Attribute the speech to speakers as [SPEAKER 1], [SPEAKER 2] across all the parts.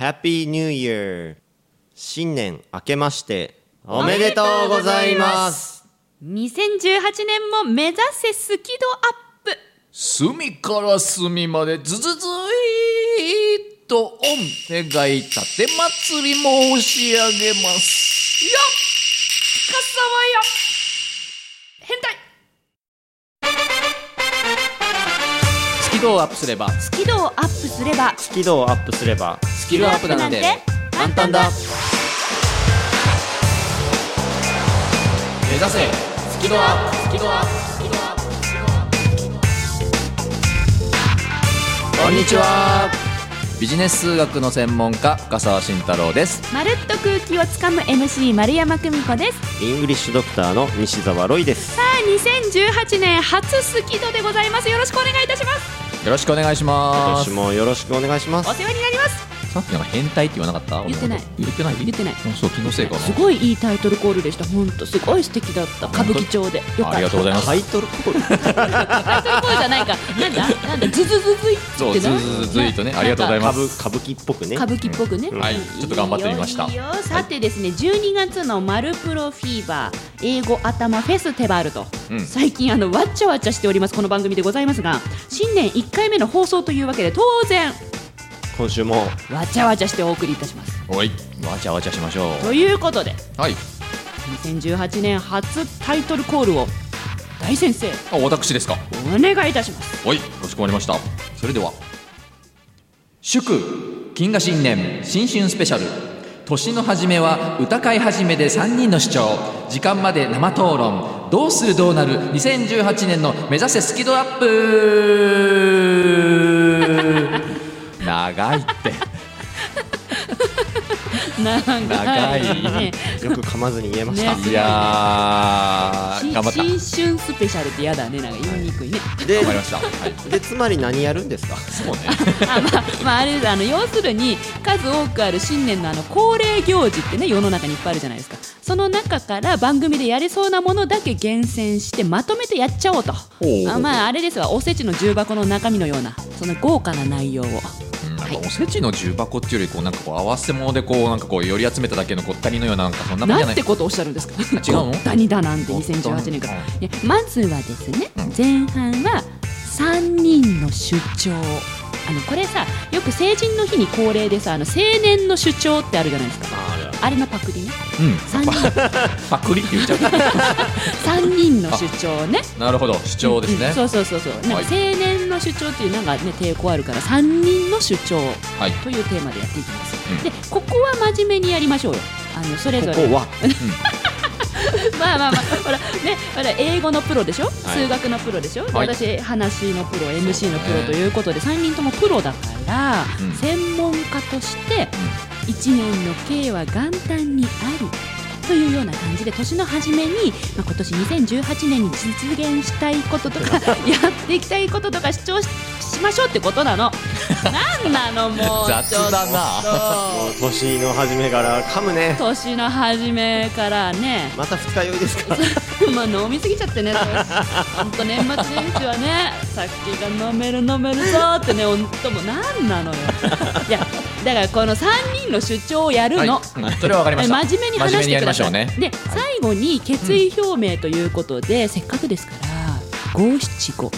[SPEAKER 1] Happy New Year. 新年明けましておめでとうございます。
[SPEAKER 2] 2018年も目指せスキドアップ。
[SPEAKER 3] 隅から隅までズズズイーッとお願い立て祭り申し上げます。
[SPEAKER 2] よっかさわよ
[SPEAKER 3] キルをアップすれば。
[SPEAKER 2] スキドをアップすれば。
[SPEAKER 1] スキルをアップすれば。
[SPEAKER 3] スキルアップなんて。簡単だ。目指せ。スキルアップ。スキルアップ。スキルアップ。スキルアップこんにちは。ビジネス数学の専門家深澤慎太郎です。
[SPEAKER 2] まるっと空気をつかむ MC 丸山久美子です。
[SPEAKER 1] イングリッシュドクターの西澤ロイです。
[SPEAKER 2] さあ2018年初スキドでございます。よろしくお願いいたします
[SPEAKER 3] よろしくお願いし
[SPEAKER 1] 今
[SPEAKER 3] ます。
[SPEAKER 1] 年もよろしくお願いします。
[SPEAKER 2] お世話になります
[SPEAKER 3] さっきなんか変態って言わなかった？
[SPEAKER 2] 言ってない。
[SPEAKER 3] 言ってない？
[SPEAKER 2] 言ってない。
[SPEAKER 3] あそう気のせいかな。
[SPEAKER 2] すごいいいタイトルコールでした本当すごい。素敵だった歌舞伎町で。よかった。
[SPEAKER 3] ありがとうございます。
[SPEAKER 1] タイトルコール？
[SPEAKER 2] タイトルコールじゃないか。なんだ？なんだ？ズズズズイ
[SPEAKER 3] そうズズズズイとねありがとうございます。
[SPEAKER 1] 歌舞歌舞伎っぽくね。
[SPEAKER 2] 歌舞伎っぽくね、
[SPEAKER 3] はいちょっと頑張ってみました。
[SPEAKER 2] いいよいいよ。さてですね12月の「マルプロフィーバー英語頭フェステバルと、
[SPEAKER 3] うん。
[SPEAKER 2] 最近あのわっちゃわっちゃしておりますこの番組でございますが新年1回目の放送というわけで当然
[SPEAKER 1] 今週も
[SPEAKER 2] わちゃわちゃしてお送りいたします
[SPEAKER 3] おいわちゃわちゃしましょ
[SPEAKER 2] ということで
[SPEAKER 3] うはい
[SPEAKER 2] 2018年初タイトルコールを大先生
[SPEAKER 3] あ私ですか
[SPEAKER 2] お願いいたします
[SPEAKER 3] はい、かしこまりました。それでは。祝金河新年新春スペシャル。年の初めは歌会始めで3人の主張。時間まで生討論。どうするどうなる2018年の目指せスキドアップ長いって。
[SPEAKER 2] 長
[SPEAKER 3] 長い。
[SPEAKER 2] ね
[SPEAKER 1] よく噛まずに言えました、
[SPEAKER 2] ね
[SPEAKER 3] いやー、頑張った。
[SPEAKER 2] 新春スペシャルってやだね。なんか言いにくいね。
[SPEAKER 1] で
[SPEAKER 3] りました。はい。
[SPEAKER 1] でつまり何やるんですか？
[SPEAKER 3] そうね。
[SPEAKER 2] あまあ、まあ、あれです。あの要するに数多くある新年のあの恒例行事ってね世の中にいっぱいあるじゃないですか。その中から番組でやれそうなものだけ厳選してまとめてやっちゃおうと。あまああれですわ。おせちの重箱の中身のようなその豪華な内容を
[SPEAKER 3] うんなんかおせちの重箱っていうよりこうなんかこう合わせ物でこうなんかこう寄り集めただけのこったりのようななんかそんな感じじゃ
[SPEAKER 2] な
[SPEAKER 3] なんい
[SPEAKER 2] てことをおっしゃるんですか？
[SPEAKER 3] 違うの？
[SPEAKER 2] 何だなんて2018年から。まずはですね
[SPEAKER 3] うん。
[SPEAKER 2] 前半は3人の主張。あのこれさよく成人の日に恒例でさあの青年の主張ってあるじゃないですかあれのパクリ？ね
[SPEAKER 3] うん。
[SPEAKER 2] 3人。
[SPEAKER 3] パクリって言っちゃった。
[SPEAKER 2] 三人の主張ね。
[SPEAKER 3] なるほど。主張ですね、
[SPEAKER 2] うんそうそうそうそう。なん
[SPEAKER 3] はい。
[SPEAKER 2] か青年の主張っていうのがね抵抗あるから三人の主張
[SPEAKER 3] はい。
[SPEAKER 2] というテーマでやっていきます、
[SPEAKER 3] うん。
[SPEAKER 2] でここは真面目にやりましょうよ。あのそれぞれ。
[SPEAKER 1] ここは？
[SPEAKER 2] まあまあまあ。ほらねほら英語のプロでしょ、数学のプロでしょ、で
[SPEAKER 3] はい。
[SPEAKER 2] 私話のプロ MC のプロということで3人ともプロだから、
[SPEAKER 3] うん。
[SPEAKER 2] 専門家として1年の計は元旦にありというような感じで年の初めに、まあ、今年2018年に実現したいこととか やっていきたいこととか主張ししましょうってことなの。なんなのもう
[SPEAKER 3] 雑だな。
[SPEAKER 1] 年の初めから噛むね。
[SPEAKER 2] 年の初めからね。
[SPEAKER 1] また二日酔いですか。
[SPEAKER 2] まあ飲みすぎちゃってね、本当年末年始はね、酒が飲める飲めるぞーってね、本当もうなんなのよ。いや、だからこの3人の主張をやるの。
[SPEAKER 3] はいうんそれはわかりました
[SPEAKER 2] 真面目に話してください。
[SPEAKER 3] ね
[SPEAKER 2] で、最後に決意表明ということで、せっかくですから、五七五。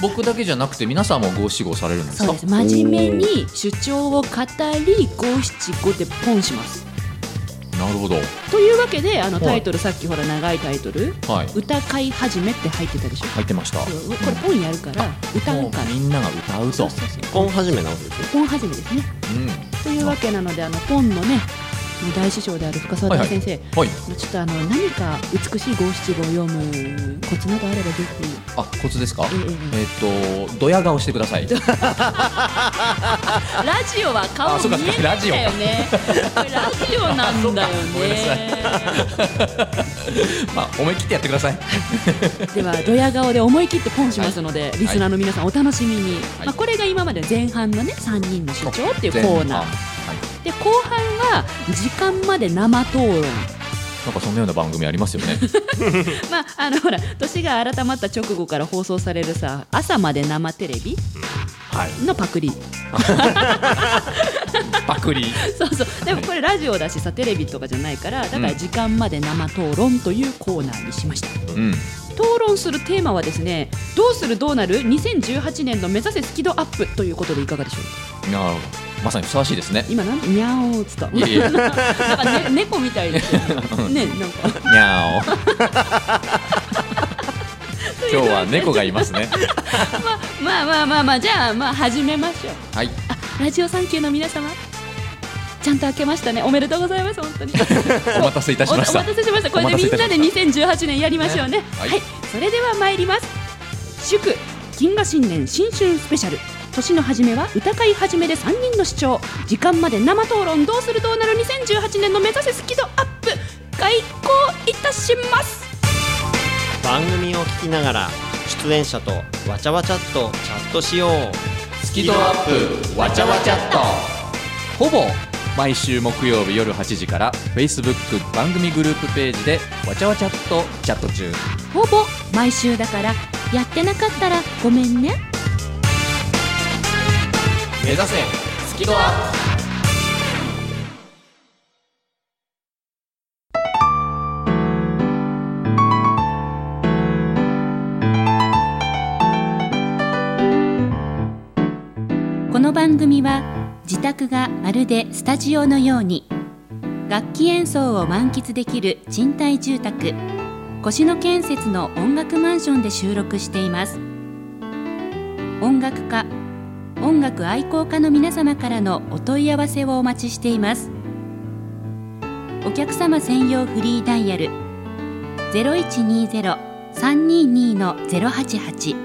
[SPEAKER 3] 僕だけじゃなくて皆さんも五七五されるんですか？
[SPEAKER 2] そうです。真面目に主張を語り、五七五でポンします。
[SPEAKER 3] なるほど。
[SPEAKER 2] というわけで、あの
[SPEAKER 3] はい。
[SPEAKER 2] タイトル、さっきほら長いタイトル、
[SPEAKER 3] はい。
[SPEAKER 2] 歌会始めって入ってたでしょ？
[SPEAKER 3] 入ってました。
[SPEAKER 2] これポンやるから歌うから。
[SPEAKER 3] みんなが歌うと。
[SPEAKER 1] ポン始めなわけですよ。
[SPEAKER 2] ポン始めですね。
[SPEAKER 3] うん。
[SPEAKER 2] というわけなのであのポンのねもう大師匠である深澤大先生、
[SPEAKER 3] はい。
[SPEAKER 2] ちょっとあの何か美しい五七五を読むコツなどあればぜひ。
[SPEAKER 3] あコツですか？
[SPEAKER 2] ええ
[SPEAKER 3] えっとドヤ顔してください。
[SPEAKER 2] ラジオは顔見えないんだよね。ラジオなんだよね。
[SPEAKER 3] まあ思い切ってやってください。
[SPEAKER 2] ではドヤ顔で思い切ってポンしますので、リスナーの皆さんお楽しみに、
[SPEAKER 3] はい。
[SPEAKER 2] まあ、これが今まで前半のね3人の主張っていうコーナーで後半は時間まで生討論。
[SPEAKER 3] なんかそんなような番組ありますよね。
[SPEAKER 2] まああのほら年が改まった直後から放送されるさ朝まで生テレビ？
[SPEAKER 1] はい。
[SPEAKER 2] のパクリ。
[SPEAKER 3] くり
[SPEAKER 2] そうそう。でもこれラジオだしさテレビとかじゃないからだから時間まで生討論というコーナーにしました、
[SPEAKER 3] うん。
[SPEAKER 2] 討論するテーマはですねどうするどうなる？2018年の目指せスキドアップということでいかがでしょう？か
[SPEAKER 3] なるほどまさにふさわしいですね。
[SPEAKER 2] 今なんにゃーおつった
[SPEAKER 3] いえいえ。
[SPEAKER 2] なんか、ね、猫みたいですよ。ねなんか。
[SPEAKER 3] にゃお。今日は猫がいますね。
[SPEAKER 2] まあまあまあまあじゃあまあ始めましょう。
[SPEAKER 3] はい。
[SPEAKER 2] あラジオサンキューの皆様。ちゃんと開けましたね。おめでとうございます本当に。
[SPEAKER 3] お待たせいたしました。
[SPEAKER 2] おお待たせしました。これでみんなで2018年やりましょうね。
[SPEAKER 3] ね
[SPEAKER 2] は、
[SPEAKER 3] はいい。
[SPEAKER 2] それでは参ります。祝金河新年新春スペシャル年の初めは歌会始めで3人の視聴。時間まで生討論どうするどうなる2018年の目指せスキドアップ。開講いたします。
[SPEAKER 1] 番組を聞きながら出演者とわちゃわちゃっとチャットしよう。
[SPEAKER 3] スキドアップわちゃわちゃっと。ほぼ毎週木曜日夜8時から Facebook 番組グループページでわちゃわちゃっとチャット中。
[SPEAKER 2] ほぼ毎週だからやってなかったらごめんね
[SPEAKER 3] 目指せ。スキドア。
[SPEAKER 2] この番組は自宅がまるでスタジオのように楽器演奏を満喫できる賃貸住宅越野建設の音楽マンションで収録しています。音楽家音楽愛好家の皆様からのお問い合わせをお待ちしています。お客様専用フリーダイヤル0120-322-088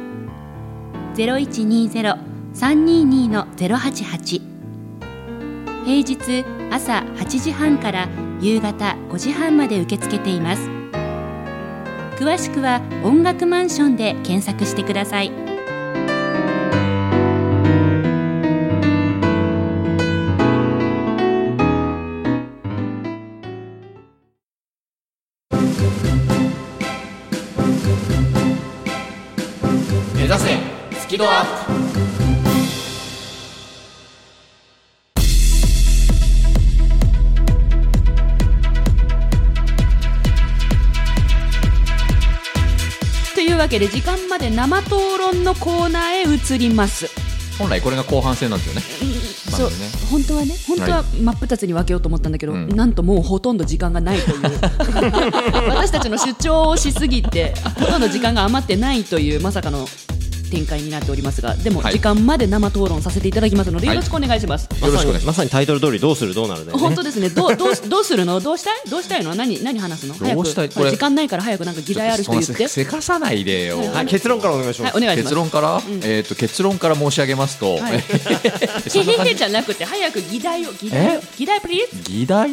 [SPEAKER 2] 0120-322-088平日朝8時半から夕方5時半まで受け付けています。詳しくは音楽マンションで検索してください。けで時間まで生討論のコーナーへ移ります。
[SPEAKER 3] 本来これが後半戦なんですよね。
[SPEAKER 2] そう
[SPEAKER 3] ね。
[SPEAKER 2] 本当はね本当は真っ二つに分けようと思ったんだけど、
[SPEAKER 3] うん。
[SPEAKER 2] なんともうほとんど時間がないという。私たちの主張をしすぎてほとんど時間が余ってないというまさかの展開になっておりますがでも
[SPEAKER 3] はい。
[SPEAKER 2] 時間まで生討論させていただきますのでよろしくお願いします、
[SPEAKER 3] よろしくお願いします。
[SPEAKER 1] まさにタイトル通りどうするどうなるで、ね、
[SPEAKER 2] 本当ですね。どうどうどうするの？どうしたい？どうしたいの？何何話すの？早
[SPEAKER 3] どう
[SPEAKER 2] く
[SPEAKER 3] したい？これ
[SPEAKER 2] 時間ないから早くなんか議題ある人言って。
[SPEAKER 3] せせかさないでよ、
[SPEAKER 1] はい、結論からお願いします、
[SPEAKER 2] はいお願いします。
[SPEAKER 3] 結論から、えっ、と結論から申し上げますと、
[SPEAKER 2] はい。へへへじゃなくて早く議題を議題を
[SPEAKER 3] え？
[SPEAKER 2] 議題プリーズ？
[SPEAKER 3] 議題、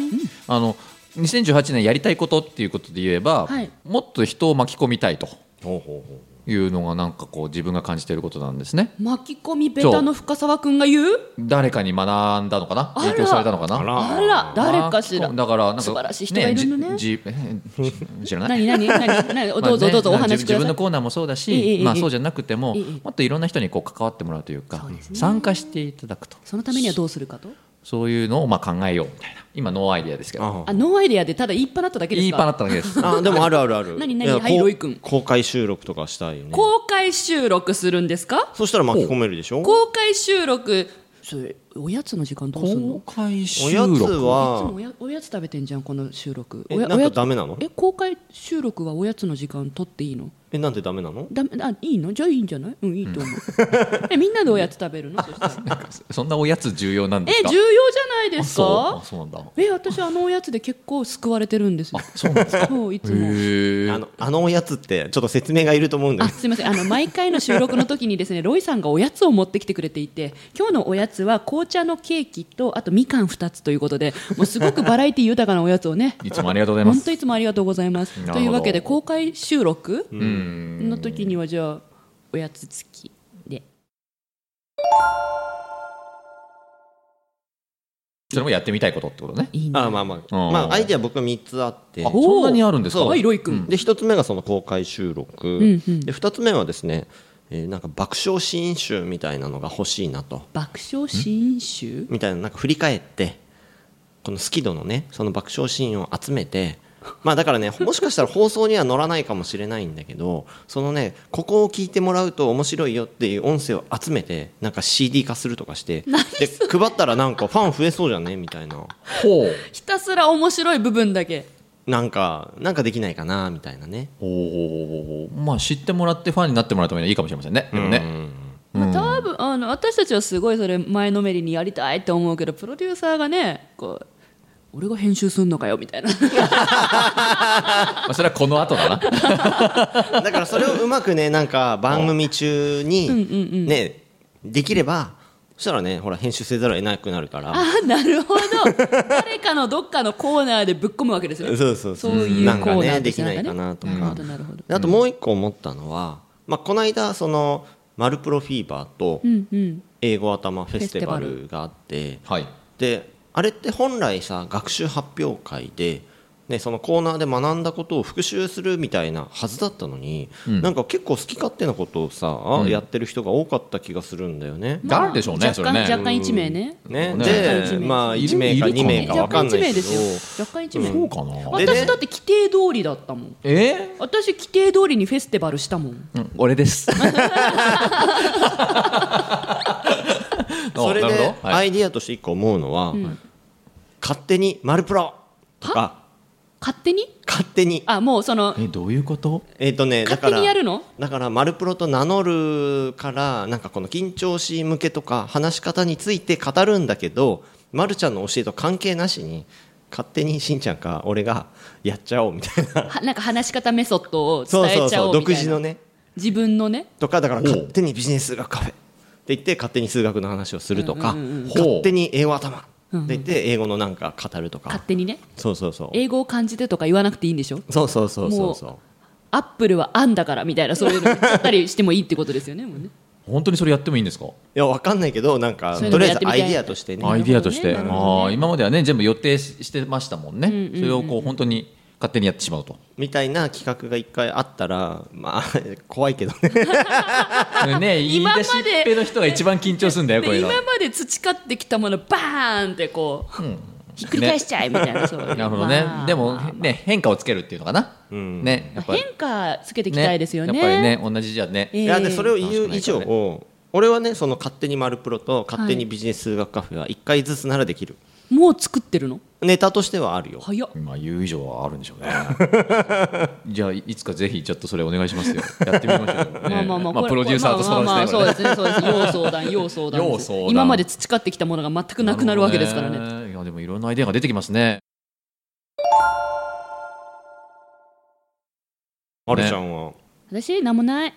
[SPEAKER 3] あの2018年やりたいことっていうことで言えば、
[SPEAKER 2] はい。
[SPEAKER 3] もっと人を巻き込みたいと。
[SPEAKER 1] ほうほうほ
[SPEAKER 3] いうのがなんかこう自分が感じていることなんですね。
[SPEAKER 2] 巻き込みベタの深澤くんが言う？
[SPEAKER 3] 誰かに学んだのかな？影響されたのかな？
[SPEAKER 1] あら。
[SPEAKER 2] 誰かしら。
[SPEAKER 3] だからなんか
[SPEAKER 2] 素晴らしい人がいるのね。
[SPEAKER 3] じじえ知らない？
[SPEAKER 2] 何何何何？
[SPEAKER 3] まあ
[SPEAKER 2] どうぞどうぞお
[SPEAKER 3] ね
[SPEAKER 2] 話しください。
[SPEAKER 3] 自分のコーナーもそうだし、まあ、そうじゃなくても、
[SPEAKER 2] ええ
[SPEAKER 3] もっといろんな人にこう関わってもらうというか参加していただくと。
[SPEAKER 2] そのためにはどうするかと？
[SPEAKER 3] そういうのをまあ考えようみたいな。今ノーアイディアですけど。
[SPEAKER 1] あ
[SPEAKER 2] あ。ノーアイデアでただ言いっぱなしただけですか？
[SPEAKER 3] 言いっぱなしただけです。
[SPEAKER 1] あでもあるあるある。
[SPEAKER 2] 何何はいロイ君。
[SPEAKER 1] 公開収録とかしたいよね。
[SPEAKER 2] 公開収録するんですか？
[SPEAKER 1] そしたら巻き込めるでしょ？
[SPEAKER 2] 公開収録。それおやつの時間どうするの？
[SPEAKER 3] 公開収
[SPEAKER 1] おやつ
[SPEAKER 3] 録
[SPEAKER 2] いつも
[SPEAKER 1] は
[SPEAKER 2] おやおやつ食べてんじゃんこの収録。
[SPEAKER 1] えなんかダメなの？
[SPEAKER 2] え公開収録はおやつの時間取っていいの？
[SPEAKER 1] えなんでダメなの？
[SPEAKER 2] ダメあいいの？じゃあいいんじゃない？うんいいと思う。えみんなでおやつ食べるの？そしたら。
[SPEAKER 3] そんなおやつ重要なんですか？
[SPEAKER 2] え重要じゃないで
[SPEAKER 3] あ
[SPEAKER 2] すか？
[SPEAKER 3] そうあそうなんだ。
[SPEAKER 2] え私あのおやつで結構救われてるんですよ。
[SPEAKER 3] そうなんですか？
[SPEAKER 2] そういつも。
[SPEAKER 1] あのあのおやつってちょっと説明がいると思うんだ
[SPEAKER 2] あ
[SPEAKER 1] けど。
[SPEAKER 2] すみませんあの毎回の収録の時にですねロイさんがおやつを持ってきてくれていて今日のおやつは紅茶のケーキとあとみかん2つということでもうすごくバラエティ豊かなおやつをね
[SPEAKER 3] いつもありがとうございます。
[SPEAKER 2] 本当いつもありがとうございます。というわけで公開収録
[SPEAKER 3] うん
[SPEAKER 2] の時にはじゃあおやつ付きで。
[SPEAKER 3] それもやってみたいことってことね。
[SPEAKER 2] いいな
[SPEAKER 1] あまあまあ。
[SPEAKER 3] うん。
[SPEAKER 1] まあアイディア僕は3つあって。
[SPEAKER 3] あそんなにあるんですか？
[SPEAKER 2] はいロイ君
[SPEAKER 1] で1つ目がその公開収録、
[SPEAKER 2] んうん。
[SPEAKER 1] で2つ目はですね、えーなんか爆笑シーン集みたいなのが欲しいなと。
[SPEAKER 2] 爆笑新集？
[SPEAKER 1] みたいななんか振り返ってこのスキドのねその爆笑シーンを集めてまあだからね もしかしたら放送には乗らないかもしれないんだけどそのねここを聞いてもらうと面白いよっていう音声を集めてなんか CD 化するとかしてで配ったらなんかファン増えそうじゃね？みたいな。
[SPEAKER 3] ほう。
[SPEAKER 2] ひたすら面白い部分だけ
[SPEAKER 1] なんかなんかできないかなみたいなね。
[SPEAKER 3] ほうほうほうほうまあ知ってもらってファンになってもらった方がいいかもしれませんね。でもね、
[SPEAKER 2] まあ、多分あの私たちはすごいそれ前のめりにやりたいって思うけどプロデューサーがねこう俺が編集すんのかよみたいな。
[SPEAKER 3] まあ、それはこの後だな。
[SPEAKER 1] だからそれをうまくねなんか番組中にねできればそしたらねほら編集せざるを得なくなるから。
[SPEAKER 2] あなるほど。誰かのどっかのコーナーでぶっ込むわけですよ
[SPEAKER 1] そうそうそう。
[SPEAKER 2] そういう
[SPEAKER 1] なんか
[SPEAKER 2] コーナー
[SPEAKER 1] ね。できない
[SPEAKER 2] か
[SPEAKER 1] なとか
[SPEAKER 2] なるほどなるほど
[SPEAKER 1] であともう一個思ったのは、まあ、この間その「マルプロフィーバー」と
[SPEAKER 2] うんうん「
[SPEAKER 1] 英語頭フェスティバル」があって。
[SPEAKER 3] はい。
[SPEAKER 1] であれって本来さ学習発表会で、ね、そのコーナーで学んだことを復習するみたいなはずだったのに、なんか結構好き勝手なことをさ、やってる人が多かった気がするんだよね。
[SPEAKER 3] 誰でしょうね
[SPEAKER 2] 若干
[SPEAKER 3] それね。
[SPEAKER 2] 若干1名ね。
[SPEAKER 1] ね、
[SPEAKER 3] ね。
[SPEAKER 1] で、まあ、1名か2名か分かんないけど。
[SPEAKER 2] 若干1名ですよ。若干1名。
[SPEAKER 3] そうか
[SPEAKER 2] 私だって規定通りだったもん。
[SPEAKER 3] え？
[SPEAKER 2] 私規定通りにフェスティバルしたもん。
[SPEAKER 3] ーうん、俺です。
[SPEAKER 1] それでアイディアとして一個思うのは、勝手に「マルプロ」とか
[SPEAKER 2] 勝手に？
[SPEAKER 1] 勝手に。
[SPEAKER 2] あもうその
[SPEAKER 3] えどういうこと？
[SPEAKER 1] えっ、とねだ
[SPEAKER 2] 勝手
[SPEAKER 1] から
[SPEAKER 2] にやるの？
[SPEAKER 1] だから「マルプロ」と名乗るからなんかこの緊張し向けとか話し方について語るんだけど、ま、るちゃんの教えと関係なしに勝手にしんちゃんか俺がやっちゃおうみたいな。
[SPEAKER 2] はなんか話し方メソッドを
[SPEAKER 1] そう
[SPEAKER 2] 伝えちゃ
[SPEAKER 1] そうそう
[SPEAKER 2] おうみたいな。
[SPEAKER 1] 独自のね。
[SPEAKER 2] 自分のね？
[SPEAKER 1] とかだから勝手にビジネス数学カフェって言って勝手に数学の話をするとか、
[SPEAKER 2] うんうん
[SPEAKER 3] うん
[SPEAKER 1] 勝手に英語頭って言って英語のなんか語るとか、
[SPEAKER 2] 勝手にね。
[SPEAKER 1] そうそうそう。
[SPEAKER 2] 英語を感じてとか言わなくていいんでしょ？
[SPEAKER 1] そうそうそうそうそう。
[SPEAKER 2] アップルはあんだからみたいなそういうの言っちゃったりしてもいいってことですよねもうね。
[SPEAKER 3] 本当にそれやってもいいんですか？
[SPEAKER 1] いやわかんないけどなんかとりあえずアイディアとしてね。
[SPEAKER 3] アイディアとして、
[SPEAKER 2] ね。
[SPEAKER 3] ああ今まではね全部予定ししてましたもんね、それをこう本当に勝手にやってしまうと。
[SPEAKER 1] みたいな企画が一回あったらまあ 怖いけどね。
[SPEAKER 3] ね言い
[SPEAKER 2] 今まで
[SPEAKER 3] 出しっぺの人が一番緊張するんだよこういうの。
[SPEAKER 2] で今まで培ってきたものバーンってこう、ひっくり返しちゃえみたいな、
[SPEAKER 3] なるほどね、
[SPEAKER 2] まあ
[SPEAKER 3] でも
[SPEAKER 2] まあ。
[SPEAKER 3] ね変化をつけるっていうのかな、
[SPEAKER 1] ん。
[SPEAKER 3] ねやっぱり。
[SPEAKER 2] 変化つけていきたいですよね。
[SPEAKER 3] やっぱりね同じじゃね、
[SPEAKER 2] ええ。
[SPEAKER 1] いやでそれを言う以上俺はねその勝手にマルプロと勝手にビジネス数学カフェは一回ずつならできる
[SPEAKER 2] もう作ってるの？
[SPEAKER 1] ネタとしてはあるよ。
[SPEAKER 2] 早っ。
[SPEAKER 3] まあ言う以上はあるんでしょうね。じゃあいつかぜひちょっとそれお願いしますよ。やってみましょうよ、ね
[SPEAKER 2] まあまあまあ、これ
[SPEAKER 3] プロデューサーと相談して
[SPEAKER 2] まあまあそうですね、そうです。要相談、要相談。
[SPEAKER 3] 要相談。
[SPEAKER 2] 今まで培ってきたものが全くなくなるわけですからね。
[SPEAKER 3] ね。いやでもいろんなアイデアが出てきますね。
[SPEAKER 1] まるちゃんは？
[SPEAKER 2] 私、なんもない。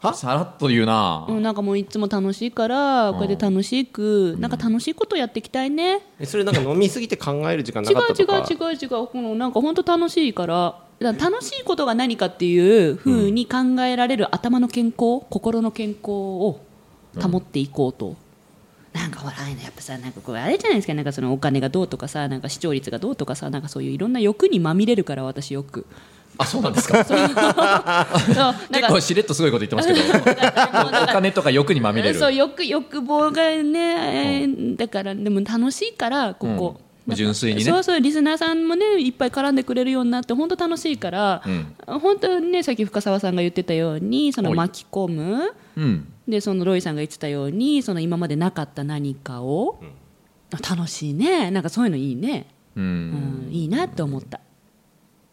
[SPEAKER 1] は？
[SPEAKER 3] さらっと言うな、
[SPEAKER 2] うん、なんかもういつも楽しいから、これで楽しく、なんか楽しいことやっていきたいね。
[SPEAKER 1] えそれなんか飲みすぎて考える時間な
[SPEAKER 2] 違う違
[SPEAKER 1] かったとか？
[SPEAKER 2] う違う違う、このなんか本当楽しいから。だから楽しいことが何かっていうふうに考えられる頭の健康、心の健康を保っていこうと。なんかほらああいうのやっぱさなんかこうあれじゃないですか。なんかそのお金がどうとかさなんか視聴率がどうとかさなんかそういういろんな欲にまみれるから私よく
[SPEAKER 3] あそうなんですか。結
[SPEAKER 2] か。
[SPEAKER 3] 構しれっとすごいこと言ってますけど。お金とか欲にまみれる。
[SPEAKER 2] そう欲欲望がね、えーだからでも楽しいからここ、
[SPEAKER 3] うん。純粋にね。
[SPEAKER 2] そうそうリスナーさんもねいっぱい絡んでくれるようになって本当楽しいから、
[SPEAKER 3] うん。
[SPEAKER 2] 本当にねさっき深澤さんが言ってたようにその
[SPEAKER 3] はい。
[SPEAKER 2] 巻き込む。
[SPEAKER 3] うん。
[SPEAKER 2] でそのロイさんが言ってたようにその今までなかった何かを、楽しいね。なんかそういうのいいね、
[SPEAKER 3] う
[SPEAKER 2] うんん、いいなって思った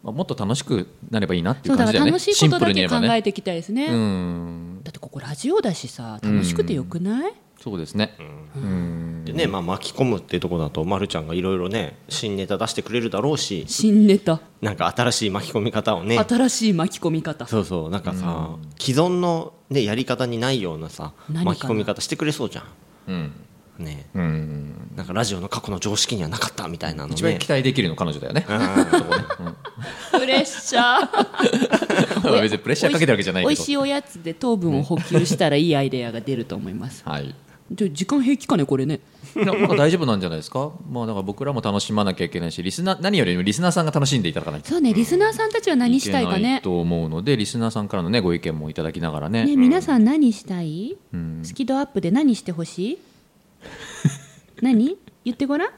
[SPEAKER 3] まあもっと楽しくなればいいなってい
[SPEAKER 2] そう
[SPEAKER 3] 感じだよね。
[SPEAKER 2] から楽しいことだけ考
[SPEAKER 3] え
[SPEAKER 2] ていきたいですね、
[SPEAKER 3] うん。
[SPEAKER 2] だってここラジオだしさ楽しくてよくない、
[SPEAKER 3] そうですね。うん。
[SPEAKER 1] でね、まあ、巻き込むっていうところだと、ま、るちゃんがいろいろね新ネタ出してくれるだろうし。
[SPEAKER 2] 新ネタ。
[SPEAKER 1] なんか新しい巻き込み方をね。
[SPEAKER 2] 新しい巻き込み方。
[SPEAKER 1] そうそうなんかさ、既存の、ね、やり方にないようなさ巻き込み方してくれそうじゃ
[SPEAKER 3] うん
[SPEAKER 1] んね。
[SPEAKER 3] うん。
[SPEAKER 1] なんかラジオの過去の常識にはなかったみたいなのね
[SPEAKER 3] 一番期待できるの彼女だよね。
[SPEAKER 2] プレッシャー。
[SPEAKER 3] 別にプレッシャーかけてるわけじゃないけど。
[SPEAKER 2] 美味しいおやつで糖分を補給したらいいアイデアが出ると思います。
[SPEAKER 3] はい。
[SPEAKER 2] じゃあ時間平気かねこれね。
[SPEAKER 3] なんか大丈夫なんじゃないですか？まあだから僕らも楽しまなきゃいけないしリスナー何よりもリスナーさんが楽しんでいただかないと。
[SPEAKER 2] そうねリスナーさんたちは何したいか
[SPEAKER 3] けな
[SPEAKER 2] ね
[SPEAKER 3] と思うのでリスナーさんからのねご意見もいただきながらね。
[SPEAKER 2] ね皆さん何したい、
[SPEAKER 3] ん。
[SPEAKER 2] スキドアップで何してほしい？何？言ってごらん。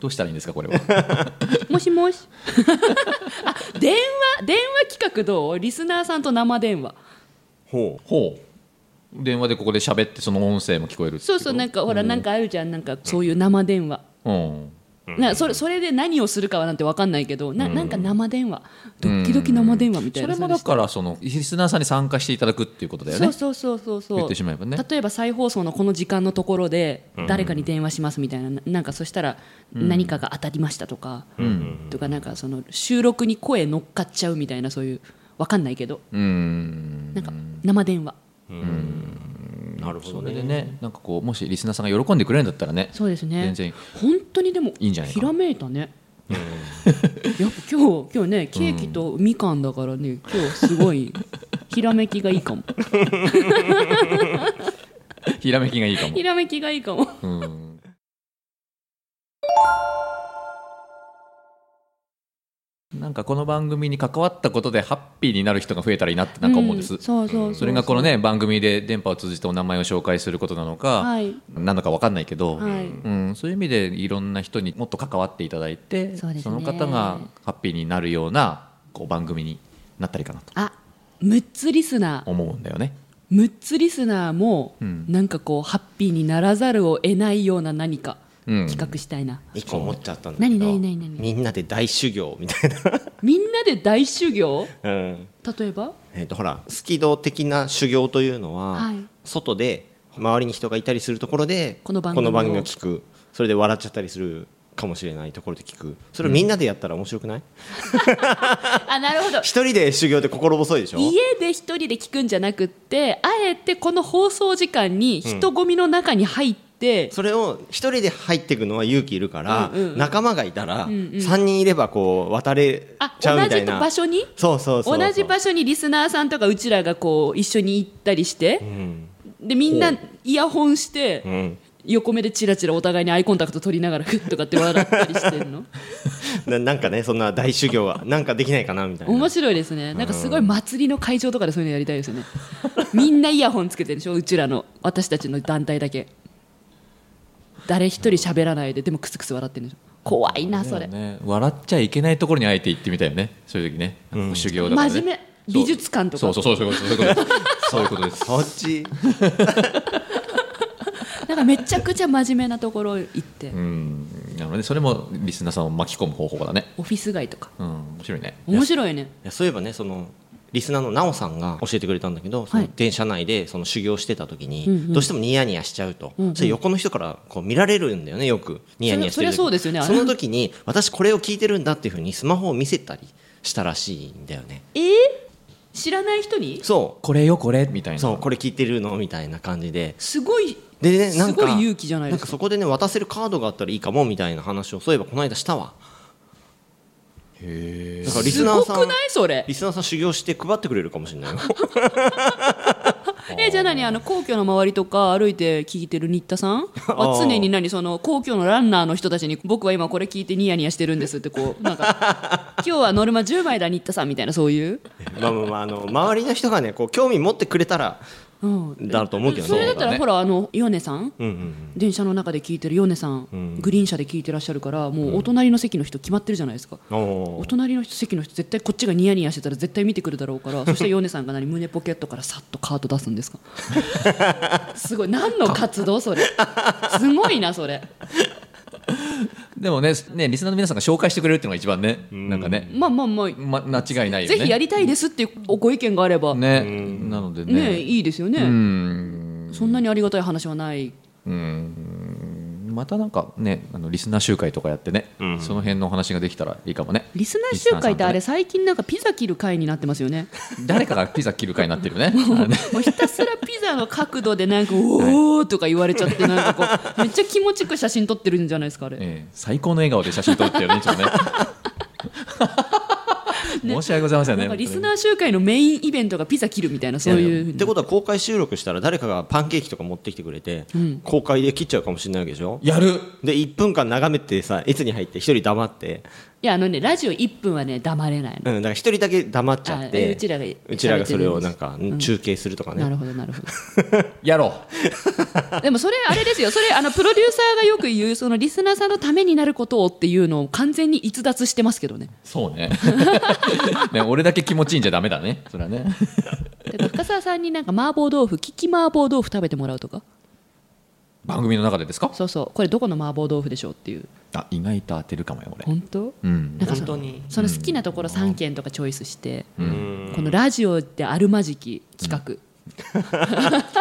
[SPEAKER 3] どうしたらいいんですかこれは？
[SPEAKER 2] もしもし。あ電話電話企画どう？リスナーさんと生電話。
[SPEAKER 1] ほ
[SPEAKER 3] ほう。電話でここで喋ってその音声も聞こえる
[SPEAKER 2] そうそうなんかほらなんかあるじゃん。なんかそういう生電話。
[SPEAKER 3] うん
[SPEAKER 2] なそれそれで何をするかはなんて分かんないけどななんか生電話。ドッキドキ生電話みたいな
[SPEAKER 3] それもだからそのリスナーさんに参加していただくっていうことだよね。
[SPEAKER 2] そうそうそうそうそう。
[SPEAKER 3] 言ってしまえばね。
[SPEAKER 2] 例えば再放送のこの時間のところで誰かに電話しますみたいな、ななんかそしたら何かが当たりましたとか、とかなんかその収録に声乗っかっちゃうみたいなそういう分かんないけど。
[SPEAKER 3] うん。
[SPEAKER 2] なんか生電話。
[SPEAKER 1] うなるほ
[SPEAKER 3] そ
[SPEAKER 1] どね。
[SPEAKER 3] れでねなんかこうもしリスナーさんが喜んでくれるんだったらね
[SPEAKER 2] そうですね。
[SPEAKER 3] 全然
[SPEAKER 2] 本当にでも
[SPEAKER 3] いいんじゃないか。
[SPEAKER 2] ひらめいたね。やっぱ今日今日ねケーキとみかんだからね今日すごいひらめきがいいかも。
[SPEAKER 3] ひらめきがいいかも。
[SPEAKER 2] ひらめきがいいかも。
[SPEAKER 3] うんなんかこの番組に関わったことでハッピーになる人が増えたらいいなってなんか思うんです、
[SPEAKER 2] うそうそうう
[SPEAKER 3] それがこのね番組で電波を通じてお名前を紹介することなのか、
[SPEAKER 2] はい
[SPEAKER 3] なのか分かんないけど、
[SPEAKER 2] はい。
[SPEAKER 3] うん、そういう意味でいろんな人にもっと関わっていただいて
[SPEAKER 2] そうですね。
[SPEAKER 3] の方がハッピーになるようなこう番組になったらいいかなと。
[SPEAKER 2] あ6つリスナー
[SPEAKER 3] 思うんだよね。
[SPEAKER 2] 6つリスナーも
[SPEAKER 3] うん。
[SPEAKER 2] なんかこうハッピーにならざるを得ないような何か。
[SPEAKER 3] うん
[SPEAKER 2] 企画したいな、
[SPEAKER 1] 一個思っちゃったんだけど
[SPEAKER 2] 何何何何？
[SPEAKER 1] みんなで大修行みたいな、
[SPEAKER 2] みんなで大修行？
[SPEAKER 1] うん。
[SPEAKER 2] 例えば？
[SPEAKER 1] えー、とほらスキド的な修行というのは、
[SPEAKER 2] はい。
[SPEAKER 1] 外で周りに人がいたりするところで
[SPEAKER 2] この番組を。
[SPEAKER 1] を聞く。それで笑っちゃったりするかもしれないところで聞く。それをみんなでやったら面白くない、
[SPEAKER 2] あなるほど。
[SPEAKER 1] 一人で修行って心細いでしょ？
[SPEAKER 2] 家で一人で聞くんじゃなくってあえてこの放送時間に人混みの中に入って、
[SPEAKER 1] それを一人で入っていくのは勇気いるから、
[SPEAKER 2] うんうんうん。
[SPEAKER 1] 仲間がいたら、
[SPEAKER 2] んうん。
[SPEAKER 1] 3人いればこう渡れ
[SPEAKER 2] あ
[SPEAKER 1] ちゃう
[SPEAKER 2] 同じ
[SPEAKER 1] みたいな。
[SPEAKER 2] 場所に？
[SPEAKER 1] そうそうそう
[SPEAKER 2] 同じ場所にリスナーさんとかうちらがこう一緒に行ったりして。
[SPEAKER 1] う、ん。
[SPEAKER 2] でみんなイヤホンして、
[SPEAKER 1] うん。
[SPEAKER 2] 横目でチラチラお互いにアイコンタクト取りながらフッとかって笑ったりしてんの？
[SPEAKER 1] ななんかねそんな大修行はなんかできないかなみたいな。
[SPEAKER 2] 面白いですね。なんかすごい祭りの会場とかでそういうのやりたいですよね。みんなイヤホンつけてるでしょ？うちらの私たちの団体だけ誰一人喋らないででもクスクス笑ってるんでしょ怖いなそれ、
[SPEAKER 3] ね、笑っちゃいけないところにあえて行ってみたいよね。そういう時ね、なん。か修行だから、ね、
[SPEAKER 2] 真面目。美術館とか。
[SPEAKER 3] そうそうそうそうそういうことです。そういうことです。
[SPEAKER 1] そっち。
[SPEAKER 2] なんかめちゃくちゃ真面目なところ行って、
[SPEAKER 3] うん。なのでそれもリスナーさんを巻き込む方法だね。
[SPEAKER 2] オフィス街とか。
[SPEAKER 3] うん。面白いね。
[SPEAKER 2] 面白いね。
[SPEAKER 1] いやそういえばねそのリスナーのなおさんが教えてくれたんだけど、その電車内でその修行してた時に、
[SPEAKER 2] うんうん。
[SPEAKER 1] どうしてもニヤニヤしちゃうと、
[SPEAKER 2] うんうん。
[SPEAKER 1] それ横の人からこう見られるんだよねよくニヤニヤしてる時
[SPEAKER 2] そりゃそうですよね。
[SPEAKER 1] その時に私これを聞いてるんだっていうふうにスマホを見せたりしたらしいんだよね。
[SPEAKER 2] えー、知らない人に？
[SPEAKER 1] そ
[SPEAKER 3] これよこれみたいうな。
[SPEAKER 1] そうこれ聞いてるの？みたいな感じで。す
[SPEAKER 2] ごい
[SPEAKER 1] でねなんか
[SPEAKER 2] すごい勇気じゃないですか。
[SPEAKER 1] んかそこでね渡せるカードがあったらいいかもみたいな話をそういえばこの間したわ
[SPEAKER 3] へ
[SPEAKER 1] だからリス
[SPEAKER 2] す
[SPEAKER 1] ナーさん
[SPEAKER 2] ごくないそれ？
[SPEAKER 1] リスナーさん修行して配ってくれるかもしれないよ。
[SPEAKER 2] えじゃあ何？あの皇居の周りとか歩いて聞いてる新田さん？は常に何？その皇居のランナーの人たちに僕は今これ聞いてニヤニヤしてるんですってこうなんか 今日はノルマ10枚だ新田さんみたいなそういう、
[SPEAKER 1] まあまあまああの周りの人がねこう興味持ってくれたら
[SPEAKER 2] うん、
[SPEAKER 1] だと思うけどね。
[SPEAKER 2] それだったら、ほらあのヨネさん？
[SPEAKER 1] うんうん
[SPEAKER 2] 電車の中で聞いてるヨネさん、
[SPEAKER 1] ん
[SPEAKER 2] グリーン車で聞いてらっしゃるからもうお隣の席の人決まってるじゃないですか、
[SPEAKER 1] うん
[SPEAKER 2] お隣の人席の人絶対こっちがニヤニヤしてたら絶対見てくるだろうから そしてヨネさんが何胸ポケットからさっとカード出すんですか？すごい。何の活動それ？すごいなそれ
[SPEAKER 3] でもねねリスナーの皆さんが紹介してくれるっていうのが一番ね、なんかね、
[SPEAKER 2] まあまあまあ。
[SPEAKER 3] ま、間違いないよね。
[SPEAKER 2] ぜひやりたいですっていうおご意見があれば。ね
[SPEAKER 3] ねなのでね。
[SPEAKER 2] いいですよね、
[SPEAKER 3] うん。
[SPEAKER 2] そんなにありがたい話はない。
[SPEAKER 3] うんまたなんかねあのリスナー集会とかやってね、
[SPEAKER 1] うん。
[SPEAKER 3] その辺のお話ができたらいいかもね。
[SPEAKER 2] リスナー集会ってあれ
[SPEAKER 3] リ
[SPEAKER 2] 最近なんかピザ切る会になってますよね。
[SPEAKER 3] 誰かがピザ切る会になってるよね。
[SPEAKER 2] もうひたすらピザの角度でなんか「おお」とか言われちゃってなんかこうめっちゃ気持ちよく写真撮ってるんじゃないですかあれ。
[SPEAKER 3] ええ最高の笑顔で写真撮ってるねちょっとね申し訳ございませんね
[SPEAKER 2] なんかリスナー集会のメインイベントがピザ切るみたいなそういう。
[SPEAKER 1] ってことは公開収録したら誰かがパンケーキとか持ってきてくれて、公開で切っちゃうかもしれないわけでしょ？
[SPEAKER 3] やる。
[SPEAKER 1] で1分間眺めてさいつに入って一人黙って、
[SPEAKER 2] いやあのねラジオ1分はね黙れないの、
[SPEAKER 1] うん、だから一人だけ黙っちゃっ
[SPEAKER 2] あ
[SPEAKER 1] て
[SPEAKER 2] うちらが
[SPEAKER 1] うちらがそれをなんか、
[SPEAKER 2] ん
[SPEAKER 1] 中継するとかね。
[SPEAKER 2] なるほどなるほ
[SPEAKER 3] やろ
[SPEAKER 2] ど でもそれあれですよ。それあのプロデューサーがよく言うそのリスナーさんのためになることをっていうのを完全に逸脱してますけどね。
[SPEAKER 3] うそうね。ね俺だけ気持ちいいんじゃダメだね。それはね。
[SPEAKER 2] 深澤さんになんか麻婆豆腐利き麻婆豆腐食べてもらうとか？
[SPEAKER 3] 番組の中でですか？
[SPEAKER 2] そうそう。これどこの麻婆豆腐でしょうっていう。
[SPEAKER 3] あ意外と当てるかもよ俺。
[SPEAKER 2] 本当？
[SPEAKER 3] うん。
[SPEAKER 2] なんかそ
[SPEAKER 1] 本当に。
[SPEAKER 2] その好きなところ3件とかチョイスして、
[SPEAKER 1] うん。
[SPEAKER 2] このラジオであるまじき企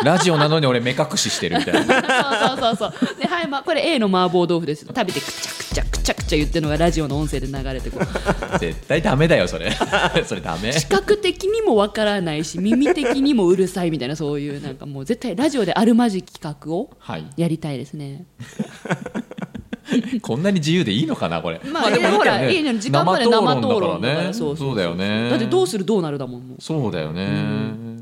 [SPEAKER 3] ラジオなのに俺目隠ししてるみたいな。
[SPEAKER 2] 画、そうそうそうそう。ではい、まあ、これ A の麻婆豆腐です。食べてくちゃくちゃくちゃくちゃ言ってるのがラジオの音声で流れてこう。
[SPEAKER 3] 絶対ダメだよそれ。それダメ。
[SPEAKER 2] 視覚的にもわからないし耳的にもうるさいみたいなそういうなんかもう絶対ラジオであるまじき企画を
[SPEAKER 3] はい。
[SPEAKER 2] やりたいですね。
[SPEAKER 3] こんなに自由でいいのかなこれ。
[SPEAKER 2] まあでもほらいいね時間まで生討論だから
[SPEAKER 3] ね。
[SPEAKER 2] そう
[SPEAKER 3] だよね。
[SPEAKER 2] だってどうするどうなるだもん
[SPEAKER 3] そうだよね。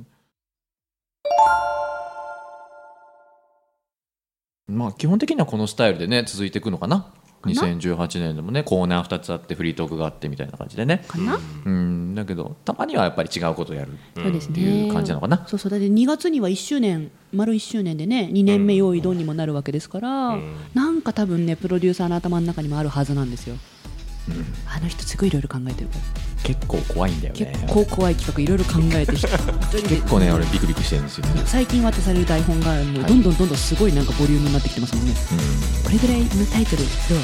[SPEAKER 3] まあ基本的にはこのスタイルでね続いていくのかな
[SPEAKER 2] な
[SPEAKER 3] 2018年でもねコーナー2つあってフリートークがあってみたいな感じでね。
[SPEAKER 2] かな、
[SPEAKER 3] うん。だけどたまにはやっぱり違うことをやる。
[SPEAKER 2] そうです
[SPEAKER 3] ってい
[SPEAKER 2] ね
[SPEAKER 3] う感じなのかな。
[SPEAKER 2] そうそう。だって2月には1周年丸1周年でね2年目用意ドンにもなるわけですから、なんか多分ねプロデューサーの頭の中にもあるはずなんですよ、あの人すごいいろいろ考えてるから
[SPEAKER 3] 結構怖いんだよね。
[SPEAKER 2] 結構怖い企画いろいろ考えて 本当にね。
[SPEAKER 3] 結構ね俺ビクビクしてるんですよね。
[SPEAKER 2] 最近渡される台本がもうどんどんどんどんすごいなんかボリュームになってきてますもんね、これぐらいのタイトルどう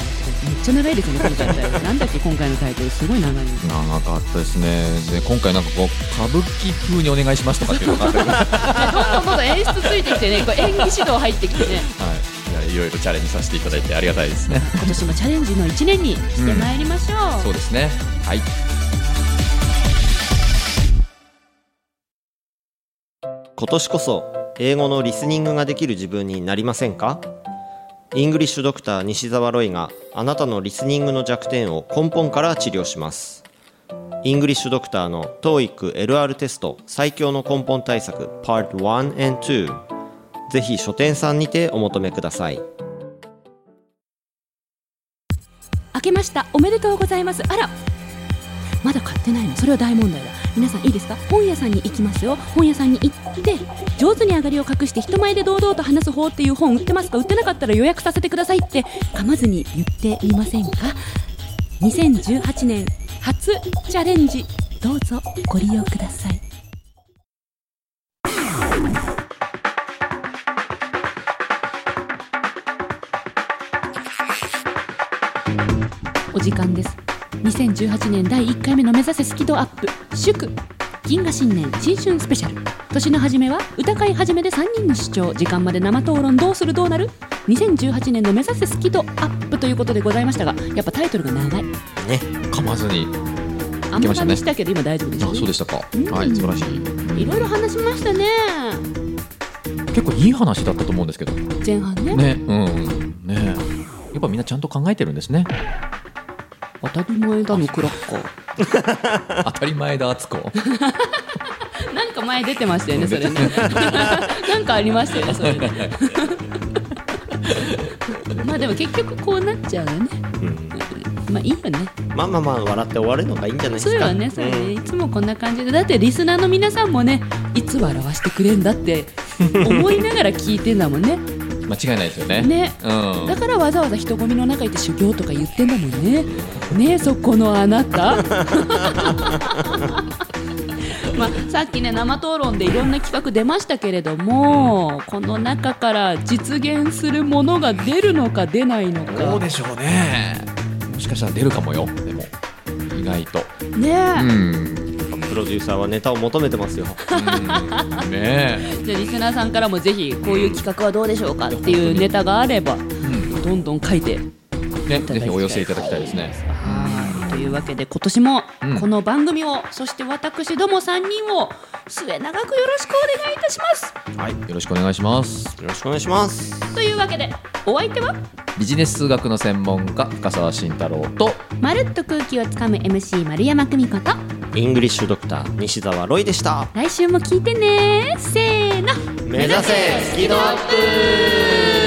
[SPEAKER 2] めっちゃ長いですよね今回の なんだっけ今回のタイトルすごい長いの。
[SPEAKER 3] 長かったですね。で今回なんかこう歌舞伎風にお願いしますとかっていうのがあっ
[SPEAKER 2] どんどんどんどん演出ついてきてねこう演技指導入ってきてね。
[SPEAKER 3] い。やいろいろチャレンジさせていただいてありがたいですね。
[SPEAKER 2] 今年もチャレンジの1年にしてまいりましょう、
[SPEAKER 3] そうですね。はい
[SPEAKER 1] 今年こそ英語のリスニングができる自分になりませんか？イングリッシュドクター西澤ロイがあなたのリスニングの弱点を根本から治療します。イングリッシュドクターの TOEIC LR テスト最強の根本対策 Part 1 and 2ぜひ書店さんにてお求めください。
[SPEAKER 2] 明けました。おめでとうございます。あら。まだ買ってないの？それは大問題だ。皆さんいいですか？本屋さんに行きますよ。本屋さんに行って上手に上がりを隠して人前で堂々と話す方っていう本売ってますか？売ってなかったら予約させてくださいって噛まずに言ってみませんか？2018年初チャレンジどうぞご利用ください。お時間です。2018年第1回目の目指せスキドアップ。祝。銀河新年新春スペシャル。年の初めは歌会始めで3人の主張時間まで生討論どうするどうなる。2018年の目指せスキドアップということでございましたがやっぱタイトルが長い。
[SPEAKER 1] ね
[SPEAKER 3] 噛まずに。
[SPEAKER 2] あんまりしたけど今大丈夫です
[SPEAKER 3] あそうでしたか。はい素晴らしい。
[SPEAKER 2] いろいろ話しましたね。
[SPEAKER 3] 結構いい話だったと思うんですけど。
[SPEAKER 2] 前半ね。
[SPEAKER 3] ねうん。ね。やっぱみんなちゃんと考えてるんですね
[SPEAKER 2] 当たり前だのクラッカ
[SPEAKER 3] 当たり前だ敦子。
[SPEAKER 2] ー なんか前出てましたよねそれね。なんかありましたよねそれね。まあでも結局こうなっちゃうよね。まあいいよね。
[SPEAKER 1] まあまあまあ笑って終わるのがいいんじゃないですか。
[SPEAKER 2] そうよねそうよね。いつもこんな感じで。だってリスナーの皆さんもねいつ笑わしてくれんだって思いながら聞いてんだもんね
[SPEAKER 3] 間違いないですよね。
[SPEAKER 2] ね。
[SPEAKER 3] うん。
[SPEAKER 2] だからわざわざ人混みの中行って修行とか言ってんだもんね。ねえそこのあなた。まあ、さっきね生討論でいろんな企画出ましたけれども、この中から実現するものが出るのか出ないの
[SPEAKER 3] ど
[SPEAKER 2] か
[SPEAKER 3] うでしょうね。もしかしたら出るかもよ。でも意外と。
[SPEAKER 2] ね。え、
[SPEAKER 3] うん。
[SPEAKER 1] プロデューサーはネタを求めてますよ。
[SPEAKER 3] うん。ねえ。
[SPEAKER 2] じゃあリスナーさんからもぜひこういう企画はどうでしょうかっていうネタがあれば
[SPEAKER 3] うん。
[SPEAKER 2] どんどん書いて
[SPEAKER 3] ねぜひお寄せいただきたいですね。
[SPEAKER 2] はい。というわけで今年も
[SPEAKER 3] うん。
[SPEAKER 2] この番組を、そして私ども3人を末永くよろしくお願いいたします。
[SPEAKER 3] はい。よろしくお願いします。
[SPEAKER 1] よろしくお願いします。
[SPEAKER 2] というわけでお相手は？
[SPEAKER 3] ビジネス数学の専門家深澤慎太郎と
[SPEAKER 2] まるっと空気をつかむ MC 丸山久美子と
[SPEAKER 1] イングリッシュドクター西澤ロイでした。
[SPEAKER 2] 来週も聞いてね。せーの。
[SPEAKER 1] 目指せスキドアップ